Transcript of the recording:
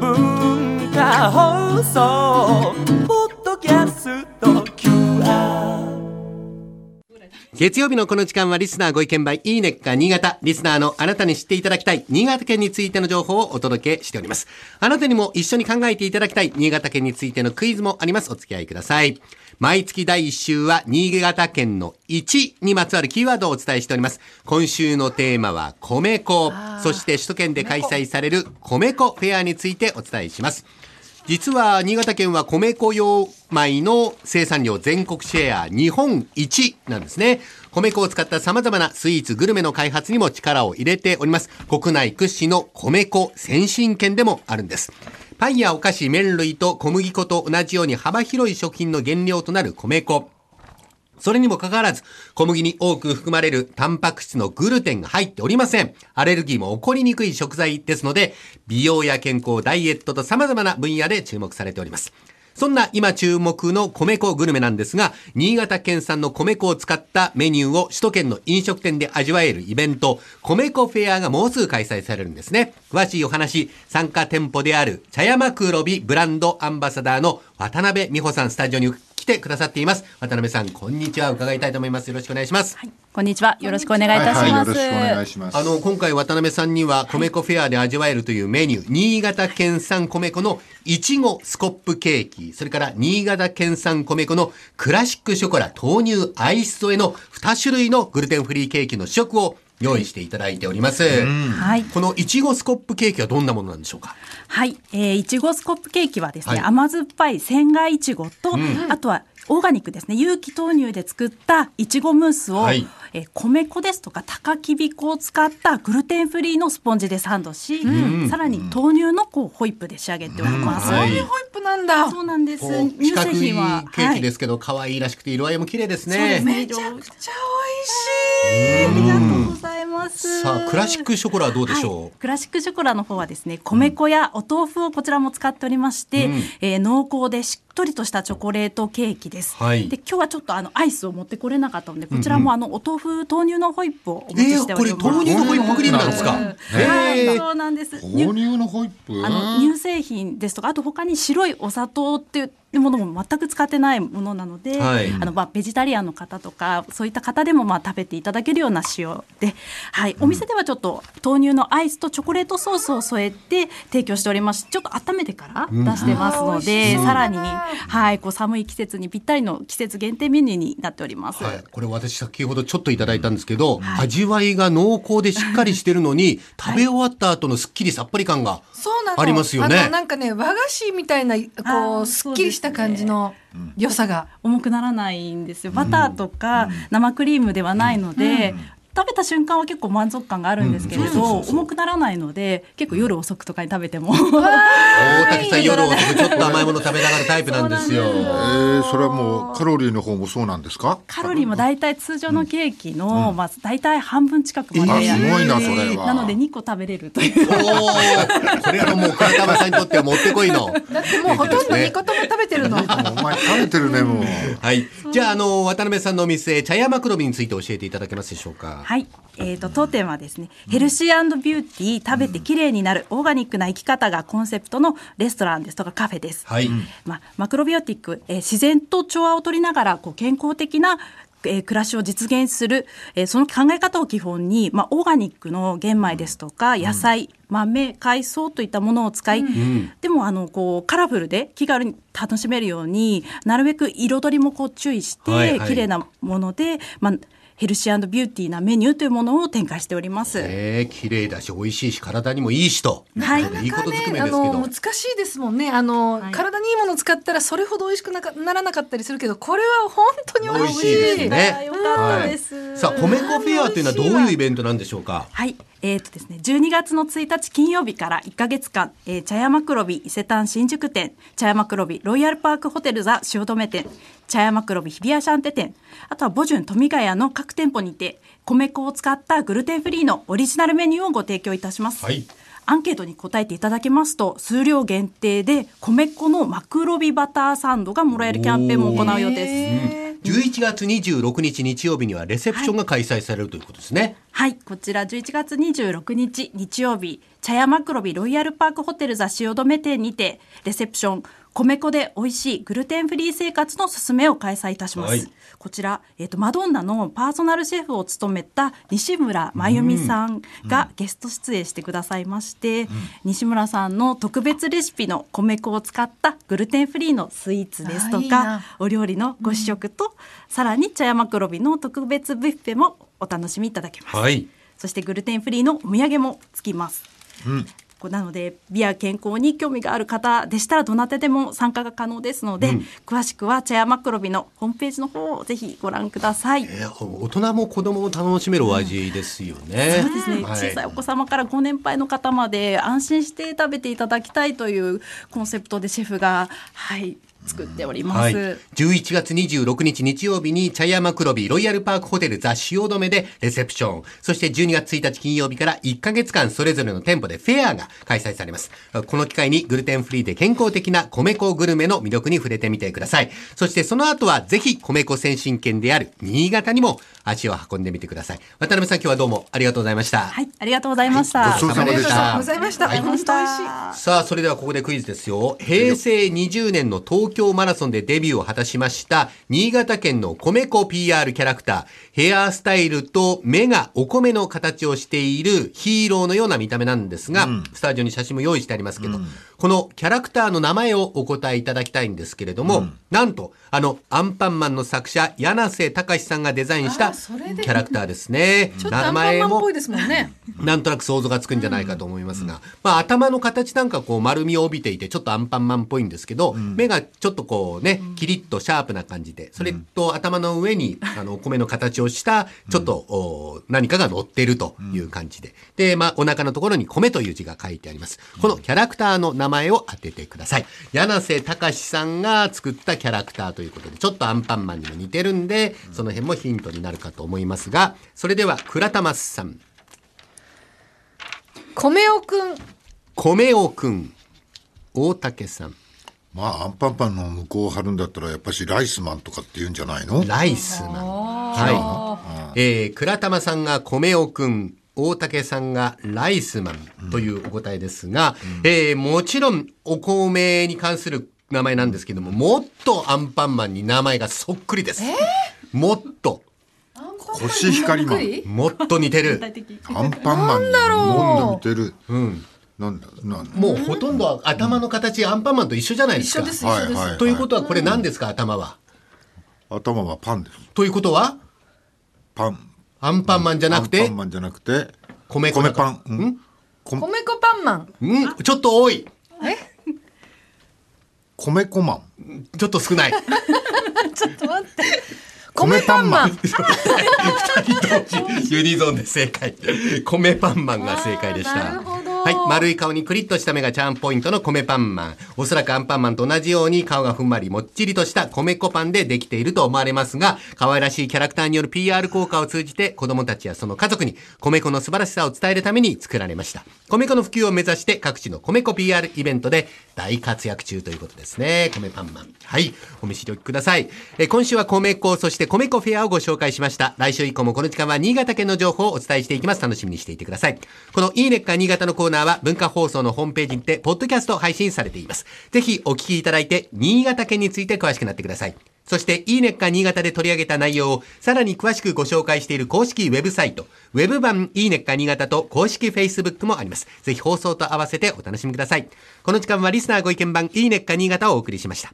文化放送。月曜日のこの時間はリスナーご意見番いいねっか新潟。リスナーのあなたに知っていただきたい新潟県についての情報をお届けしております。あなたにも一緒に考えていただきたい新潟県についてのクイズもあります。お付き合いください。毎月第1週は新潟県の1にまつわるキーワードをお伝えしております。今週のテーマは米粉。そして首都圏で開催される米粉フェアについてお伝えします。実は新潟県は米粉用米の生産量全国シェア日本一なんですね。米粉を使った様々なスイーツ、グルメの開発にも力を入れております。国内屈指の米粉先進県でもあるんです。パンやお菓子、麺類と小麦粉と同じように幅広い食品の原料となる米粉。それにもかかわらず、小麦に多く含まれるタンパク質のグルテンが入っておりません。アレルギーも起こりにくい食材ですので、美容や健康、ダイエットと様々な分野で注目されております。そんな今注目の米粉グルメなんですが、新潟県産の米粉を使ったメニューを首都圏の飲食店で味わえるイベント、米粉フェアがもうすぐ開催されるんですね。詳しいお話、参加店舗である茶山黒ビブランドアンバサダーの渡辺美穂さんスタジオにてくださっています。渡辺さん、こんにちは。伺いたいと思います。よろしくお願いします。こんにちは。よろしくお願いいたしはいはい、ます。よろしくお願いします。あの、今回渡辺さんには、米粉フェアで味わえるというメニュー、新潟県産米粉のいちごスコップケーキ、それから新潟県産米粉のクラシックショコラ豆乳アイス添えの2種類のグルテンフリーケーキの試食を用意していただいております。はい。このいちごスコップケーキはどんなものなんでしょうか？はい。えー、いちごスコップケーキはですね、はい甘酸っぱい千賀いちごと、あとは、オーガニックですね。有機豆乳で作ったいちごムースを、はいえー米粉ですとか高きび粉を使ったグルテンフリーのスポンジでサンドし、さらに豆乳のこうホイップで仕上げております。はいホイップなんだ。そうなんです。乳製品はケーキですけど、可愛いらしくて色合いも綺麗ですね。めちゃくちゃ美味しい。うございます。さあ、クラシックショコラはどうでしょう、はい。クラシックショコラの方はですね米粉やお豆腐をこちらも使っておりまして、えー濃厚でしっとりとしたチョコレートケーキです、はい。で今日はちょっとあのアイスを持ってこれなかったのでこちらもあのお豆腐豆乳のホイップをお持ちしております、豆乳のホイップクリームなんですか？うんはい、そうなんです。豆乳のホイップ？あの乳製品ですとかあと他に白いお砂糖っていうものも全く使ってないものなので、はい。あのまあベジタリアンの方とかそういった方でもまあ食べていただけるような仕様で、はい、お店ではちょっと豆乳のアイスとチョコレートソースを添えて提供しております。ちょっと温めてから出してますので、さらに、はい、こう寒い季節にぴったりの季節限定メニューになっております。はい、これ私先ほどちょっといただいたんですけど、味わいが濃厚でしっかりしてるのに、食べ終わった後のすっきりさっぱり感がそうなの。ありますよね。あのなんかね、和菓子みたいな、こう、すっきりした感じの良さが。重くならないんですよ。バターとか生クリームではないので、食べた瞬間は結構満足感があるんですけれど、重くならないので結構夜遅くとかに食べても大竹さん夜遅くちょっと甘いもの食べながらタイプなんですよ。えー、それはもうカロリーの方もそうなんですか？カロリーも大体通常のケーキの、まあ、大体半分近くまであ、やすごいな、それは。なので2個食べれるというこれはもう倉田さんにとってはもってこいの。だってもうほとんど2個とも食べてるの。お前食べてるね、もう。はい。じゃあ、あの、渡辺さんのお店、茶山黒ビについて教えていただけますでしょうか。はい。えー、と当店はですね、ヘルシービューティー食べて綺麗になるオーガニックな生き方がコンセプトのレストランですとかカフェです。はい。まあ、マクロビオティック、えー自然と調和を取りながらこう健康的なえー暮らしを実現する、えーその考え方を基本に、まあ、オーガニックの玄米ですとか野菜、豆海藻といったものを使い、でもあのこうカラフルで気軽に楽しめるようになるべく彩りもこう注意して、はいはい綺麗なもので、まあ、ヘルシービューティーなメニューというものを展開しております。えー、綺麗だし、美味しいし、体にもいいしと。はいいいことずくめあですけどの。難しいですもんねあの、はい体にいいものを使ったらそれほど美味しくなかならなかったりするけどこれは本当に美味しい美味しいですねあーよかったです。はいさあ、米粉フェアというのはどういうイベントなんでしょうか？はい。えーとですね、12月の1日金曜日から1ヶ月間、えー茶山黒ビ伊勢丹新宿店、茶山黒ビロイヤルパークホテルザ汐留店、茶山黒ビ日比谷シャンテ店、あとはボジュン富ヶ谷の各店舗にて、米粉を使ったグルテンフリーのオリジナルメニューをご提供いたします。はいアンケートに答えていただけますと、数量限定で米粉のマクロビバターサンドがもらえるキャンペーンも行う予定です。11月26日日曜日にはレセプションが開催されるということですね。はい、こちら11月26日日曜日、茶茶屋マクロビロイヤルパークホテル座汐留店にてレセプション米粉で美味しいグルテンフリー生活のすすめを開催いたします、はい。こちら、えっとマドンナのパーソナルシェフを務めた西村真由美さんがゲスト出演してくださいまして、西村さんの特別レシピの米粉を使ったグルテンフリーのスイーツですとあいいお料理のご試食と、さらに茶山黒ビの特別ビュッフェもお楽しみいただけます、はい。そしてグルテンフリーのお土産もつきます。こうなので美や健康に興味がある方でしたらどなたでも参加が可能ですので、詳しくは茶山黒ビのホームページの方をぜひご覧ください。えー大人も子供も楽しめるお味ですよね。そうですね、はい小さいお子様からご年配の方まで安心して食べていただきたいというコンセプトでシェフがはい作っております。はい、11月26日日曜日に茶山黒ビロイヤルパークホテルザ汐留でレセプション、そして12月1日金曜日から1ヶ月間それぞれの店舗でフェアが開催されます。この機会にグルテンフリーで健康的な米粉グルメの魅力に触れてみてください。そしてその後はぜひ米粉先進県である新潟にも足を運んでみてください。渡辺さん今日はどうもありがとうございました。はい、ありがとうございました。ごちそうさまでしありがとうたございました。本当美味しい。さあ、それではここでクイズですよ。平成20年の東京マラソンでデビューを果たしました、新潟県の米粉 PR キャラクター、ヘアスタイルと目がお米の形をしているヒーローのような見た目なんですが、スタジオに写真も用意してありますけど、このキャラクターの名前をお答えいただきたいんですけれども、なんと、あの、アンパンマンの作者、柳瀬隆さんがデザインしたキャラクターですね。ちょっとアンパンマンっぽいですもんね。なんとなく想像がつくんじゃないかと思いますが、まあ頭の形なんかこう丸みを帯びていてちょっとアンパンマンっぽいんですけど、目がちょっとこうね、キリッとシャープな感じで、それと頭の上に あのお米の形をしたちょっと、お何かが乗っているという感じで。で、まあお腹のところに米という字が書いてあります。このキャラクターの名前を当ててください。柳瀬隆さんが作ったキャラクターということで、ちょっとアンパンマンにも似てるんで、その辺もヒントになるかと思いますが、それでは倉玉さん。米尾くん。米尾くん大竹さんまあアンパンパンの向こうを貼るんだったらやっぱしライスマンとかって言うんじゃないの？ライスマン。はい、えー、倉玉さんが米尾くん大竹さんがライスマンというお答えですが、えーもちろんお米に関する名前なんですけどももっとアンパンマンに名前がそっくりです、もっと。コシヒカリマン。もっと似てる。アンパンマンにもんで似てる。うんなんだなんだもうほとんど頭の形アンパンマンと一緒じゃないですか。一緒です、一緒です。はいはいということはこれ何ですか頭は？頭はパンです。ということは？パン。アンパンマンじゃなくアンてパンマンじゃなくて？米粉米パン。うん。こ米。粉パンマン。うん？ちょっと多い。米粉マン。ちょっと少ない。ちょっと待って。米パンマン。ユニゾンで正解。米パンマンが正解でしなるほどはい。丸い顔にクリッとした目がチャームポイントの米パンマン。おそらくアンパンマンと同じように顔がふんわりもっちりとした米粉パンでできていると思われますが、可愛らしいキャラクターによる PR 効果を通じて子供たちやその家族に米粉の素晴らしさを伝えるために作られました。米粉の普及を目指して各地の米粉 PR イベントで大活躍中ということですね。米パンマン。はい。お見知りください。えー今週は米粉、そして米粉フェアをご紹介しました。来週以降もこの時間は新潟県の情報をお伝えしていきます。楽しみにしていてください。このいいねっか新潟のコーナーは文化放送のホームページにて、ポッドキャスト配信されています。ぜひお聞きいただいて、新潟県について詳しくなってください。そして、いいねっか新潟で取り上げた内容をさらに詳しくご紹介している公式ウェブサイト、ウェブ版いいねっか新潟と公式 Facebook もあります。ぜひ放送と合わせてお楽しみください。この時間はリスナーご意見版いいねっか新潟をお送りしました。